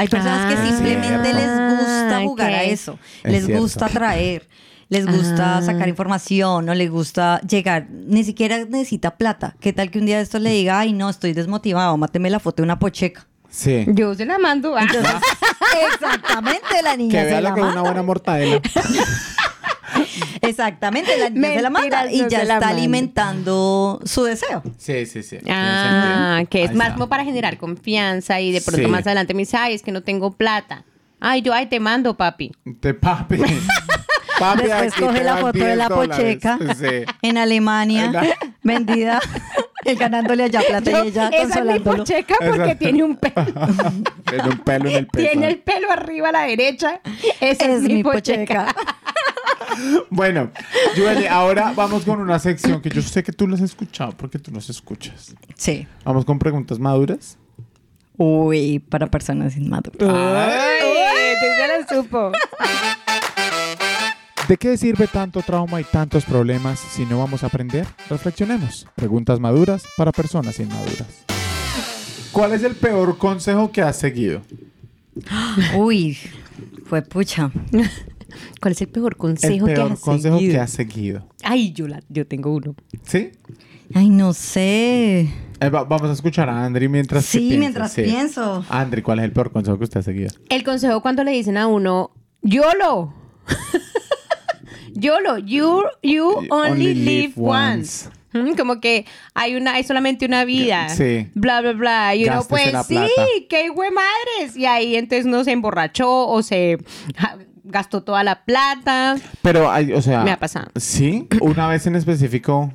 Hay personas que Ah, simplemente les gusta ok. jugar a eso. Es les cierto. gusta atraer. Les gusta Ah. sacar información, no les gusta llegar, ni siquiera necesita plata. ¿Qué tal que un día de esto le diga, ay no, estoy desmotivado, máteme la foto de una pocheca? Sí. Yo se la mando. Ah. Entonces, [LAUGHS] exactamente, la niña Que se vea la lo que es una manda. buena mortadela. [LAUGHS] [LAUGHS] Exactamente, la niña se la manda y ya está alimentando su deseo. Sí, sí, sí. Ah, que es Ahí más está. como para generar confianza y de pronto Sí. más adelante me dice, ay, es que no tengo plata. Ay, yo, ay, te mando, papi. De papi. [LAUGHS] papi Después aquí coge te la dan foto de 10 la dólares. pocheca Sí. en Alemania, En la- vendida, [LAUGHS] él ganándole allá plata Yo, y ella esa es mi consolándolo. pocheca porque Exacto. tiene un pelo. Tiene un pelo en el pecho. tiene el pelo arriba a la derecha. Esa es, Es mi mi pocheca. Bueno, Julie, ahora vamos con una sección que yo sé que tú las has escuchado porque tú nos escuchas. Sí. Vamos con preguntas maduras. Uy, para personas inmaduras. Ay, tú ya lo supo. ¿De qué sirve tanto trauma y tantos problemas si no vamos a aprender? Reflexionemos. Preguntas maduras para personas inmaduras. ¿Cuál es el peor consejo que has seguido? Uy, fue pucha. ¿Cuál es el peor El consejo que peor has consejo seguido? que has seguido. Ay, yo, la, yo tengo uno. ¿Sí? Ay, no sé. Eh, va- vamos a escuchar a Andri mientras que Sí, piensas, mientras sí. pienso. Andri, ¿cuál es el peor consejo que usted ha seguido? El consejo cuando le dicen a uno, YOLO. [LAUGHS] YOLO, you, you only, live once. Mm, Como que hay una, hay solamente una vida. Sí. Bla, bla, bla. Y uno, pues sí, plata. qué güey madres. Y ahí entonces no se emborrachó o se gastó toda la plata. Pero, hay, o sea... Me ha pasado. Sí, una vez en específico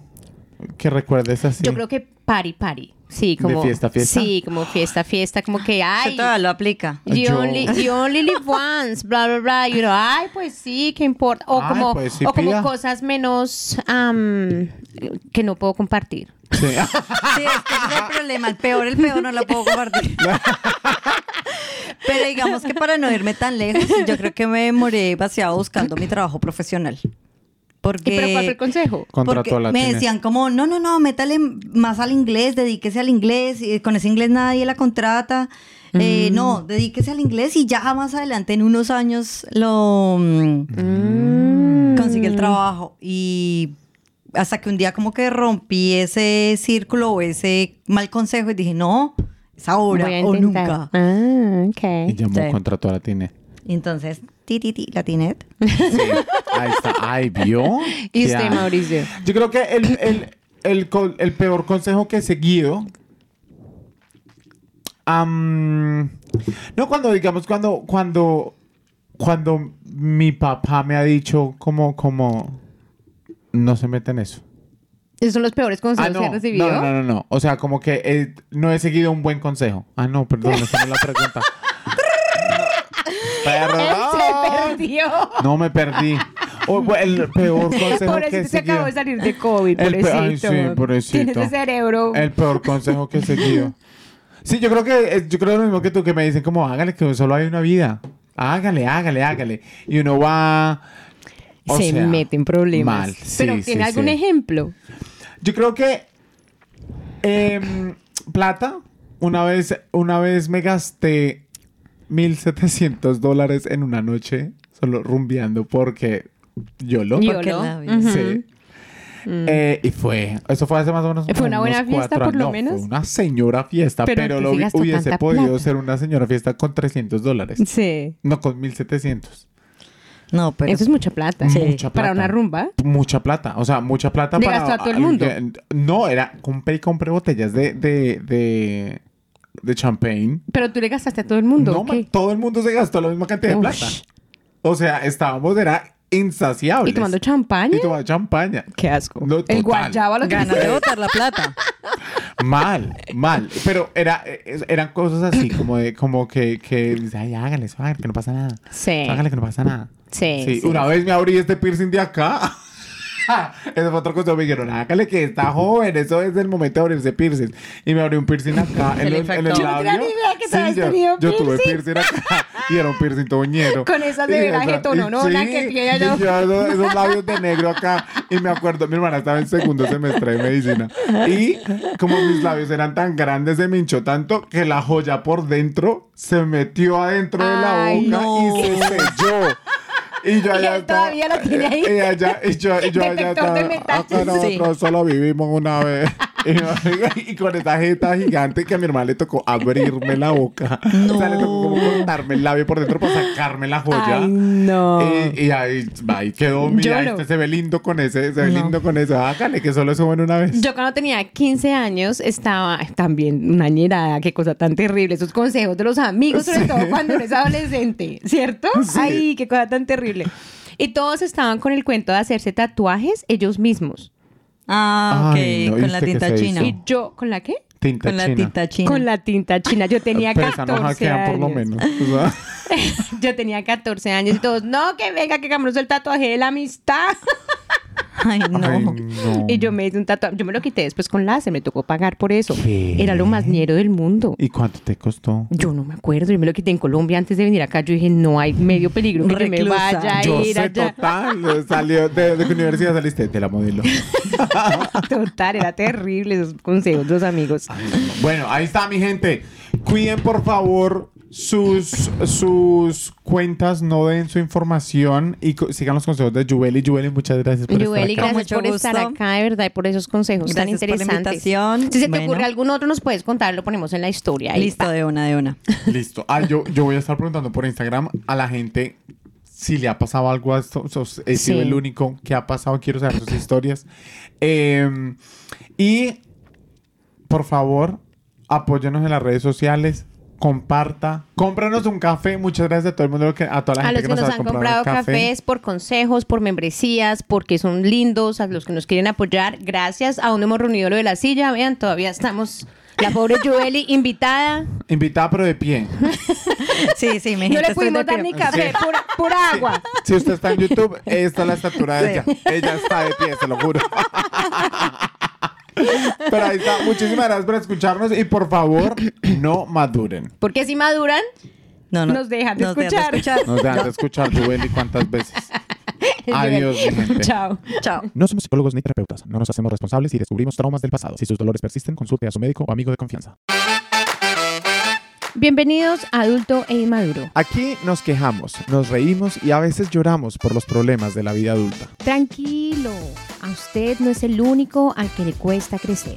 que recuerdes así. Yo creo que party, party. Sí, ¿De como. fiesta, fiesta? Sí, como fiesta, fiesta. Como que, Eso ay. todavía lo aplica. You, Yo- only, [LAUGHS] you only live once, bla, bla, bla. Y uno, ay, pues sí, ¿qué importa? O Ay, como, pues sí, o como pida. cosas menos am, que no puedo compartir. Sí. [LAUGHS] Sí, es que ese es el problema. El peor, el peor no lo puedo compartir. Pero digamos que para no irme tan lejos, yo creo que me demoré demasiado buscando mi trabajo profesional. ¿Y Porque, pero cuál fue el consejo? Contrató porque a la me Tine. decían como, no, no, no, métale más al inglés, dedíquese al inglés, y con ese inglés nadie la contrata. Eh, no, dedíquese al inglés y ya más adelante en unos años lo mm, Mm. consigue el trabajo. Y hasta que un día como que rompí ese círculo o ese mal consejo y dije, no, es ahora o nunca. Ah, Y ok. llamó, Sí. contrató a la Tine. Y entonces, ti, ti, ti, latinet. Sí. [LAUGHS] Ahí está. Ay, ¿vio? ¿Y ¿Qué usted? Mauricio? Yo creo que el, el, el, el peor consejo que he seguido. no, cuando digamos, cuando, cuando, cuando mi papá me ha dicho como, como, no se mete en eso. ¿Esos son los peores consejos Ah, no, que he recibido? no, no, no, no. O sea, como que eh, no he seguido un buen consejo. Ah, no, perdón, esa no es la pregunta. Se [LAUGHS] Perdón. Perdió. No me perdí. Bueno, [LAUGHS] el peor consejo Por que se acabó de salir de COVID, El pe- pobrecito. ay, sí, pobrecito. Tienes cerebro. El peor consejo que he seguido. Sí, yo creo que yo creo lo mismo que tú, que me dicen como hágale que solo hay una vida. Hágale, hágale, hágale. Y uno va. o se sea, mete en problemas. Mal. Pero ¿tiene sí, algún sí. ejemplo? Yo creo que em, plata. Una vez, una vez me gasté 1.700 dólares en una noche solo rumbeando porque yo lo. Ujú. Sí. Eh, y fue, eso fue hace más o menos. ¿Fue una buena fiesta, cuatro por lo. No, menos? Fue una señora fiesta, Pero pero, ¿en qué lo vi- hubiese podido plata? ser una señora fiesta con 300 dólares. Sí. No, con 1700. No, pero Eso es mucha plata. Sí. Mucha Para plata. una rumba. Mucha plata, o sea, mucha plata ¿Le para. gastó a todo el mundo? No, era, compré y compré botellas de, de, de, de champagne. Pero tú le gastaste a todo el mundo. No, ¿o man, qué? todo el mundo se gastó la misma cantidad de plata. O sea, estábamos, era insaciables. ¿Y tomando champaña? Y tomando champaña. Qué asco. No, el guayaba lo que ganas de botar la plata. [LAUGHS] Mal, mal. Pero era, eran cosas así, como de, como que, que dice, ay, hágale eso, hágale, que no pasa nada. Sí. Hágale que no pasa nada. Sí, Sí, sí. una vez me abrí este piercing de acá. [LAUGHS] [LAUGHS] Esa fue cosa. Me dijeron, hágale que está joven. Eso es el momento de abrirse piercing. Y me abrí un piercing acá [LAUGHS] en, el- en el infectó. Yo no labio. que habías yo, tenido yo tuve piercing. acá. Y era un piercing toñero. Con esa severa jetononona que tiene yo. yo esos, labios de negro acá. Y me acuerdo, mi hermana estaba en segundo semestre de medicina. Y como mis labios eran tan grandes, se me hinchó tanto que la joya por dentro se metió adentro de la Ay, boca no. y se selló. Y yo Y allá él todavía lo tiene ahí. Y, allá, y yo, y yo allá estaba, acá nosotros Sí. solo vivimos una vez. [LAUGHS] Y, con esa jeta gigante que a mi hermana le tocó abrirme la boca. O sea, le tocó como cortarme el labio por dentro para sacarme la joya. Ay, no. Y, y ahí, ahí quedó, mira, no. este se ve lindo con ese, se ve No. lindo con eso. Hágale que solo suben una vez. Yo cuando tenía 15 años estaba también una ñerada, qué cosa tan terrible. Esos consejos de los amigos, sobre todo cuando eres adolescente, ¿cierto? Sí. Ay, qué cosa tan terrible. Y todos estaban con el cuento de hacerse tatuajes ellos mismos. Ah, ok, Ay, no, con ¿viste la tinta china. Y yo, ¿con la qué? Tinta Con la tinta china. Con la tinta china. Yo tenía Pero esa 14 no hackean años. por lo menos. o sea. [LAUGHS] Yo tenía 14 años y todos, no, que venga, que hagamos el tatuaje de la amistad. [LAUGHS] Ay, no. Ay, no. Y yo me hice un tatuaje. Yo me lo quité después con láser, me tocó pagar por eso. ¿Qué? Era lo más ñero del mundo. ¿Y cuánto te costó? Yo no me acuerdo, yo me lo quité en Colombia antes de venir acá. Yo dije, no hay medio peligro que yo me Reclusa. vaya a Yo ir sé allá. total. Salió de, ¿De qué universidad saliste? De la modelo. [LAUGHS] Total, era terrible esos consejos los amigos. Bueno, ahí está mi gente. Cuiden por favor sus, sus cuentas, no den su información y sigan los consejos de Jueli. Jueli, muchas gracias por Yueli, estar acá. gracias por estar gusto. acá, de verdad, y por esos consejos tan Gracias por la interesantes. invitación. Si se te Bueno. ocurre algún otro, nos puedes contar, lo ponemos en la historia. Listo, de una, de una. [LAUGHS] Listo. Ah, yo, yo voy a estar preguntando por Instagram a la gente si le ha pasado algo a esto. Sos- He sido Sí. el único que ha pasado. Quiero saber sus historias. Eh, y por favor, apóyenos en las redes sociales. Comparta, cómpranos un café. Muchas gracias a todo el mundo, que, a toda la A gente los que nos ha han comprado café. cafés por consejos, por membresías, porque son lindos, a los que nos quieren apoyar, gracias. Aún no hemos reunido lo de la silla, vean, todavía estamos. La pobre Joeli [LAUGHS] invitada. Invitada, pero de pie. [LAUGHS] Sí, sí, mi No le pudimos dar ni café, pura, pura agua. Si usted está en YouTube, esta es la estatura de Sí. ella. Ella está de pie, se lo juro. [LAUGHS] Pero ahí está. Muchísimas gracias por escucharnos y por favor, no maduren. Porque si maduran, No, no. Nos dejan de Nos escuchar. Nos dejan de escuchar, Juvenil, cuántas veces. [LAUGHS] Adiós, mi gente. Chao. Chao. No somos psicólogos ni terapeutas. No nos hacemos responsables si descubrimos traumas del pasado. Si sus dolores persisten, consulte a su médico o amigo de confianza. Bienvenidos a Adulto e Inmaduro. Aquí nos quejamos, nos reímos y a veces lloramos por los problemas de la vida adulta. Tranquilo, a usted no es el único al que le cuesta crecer.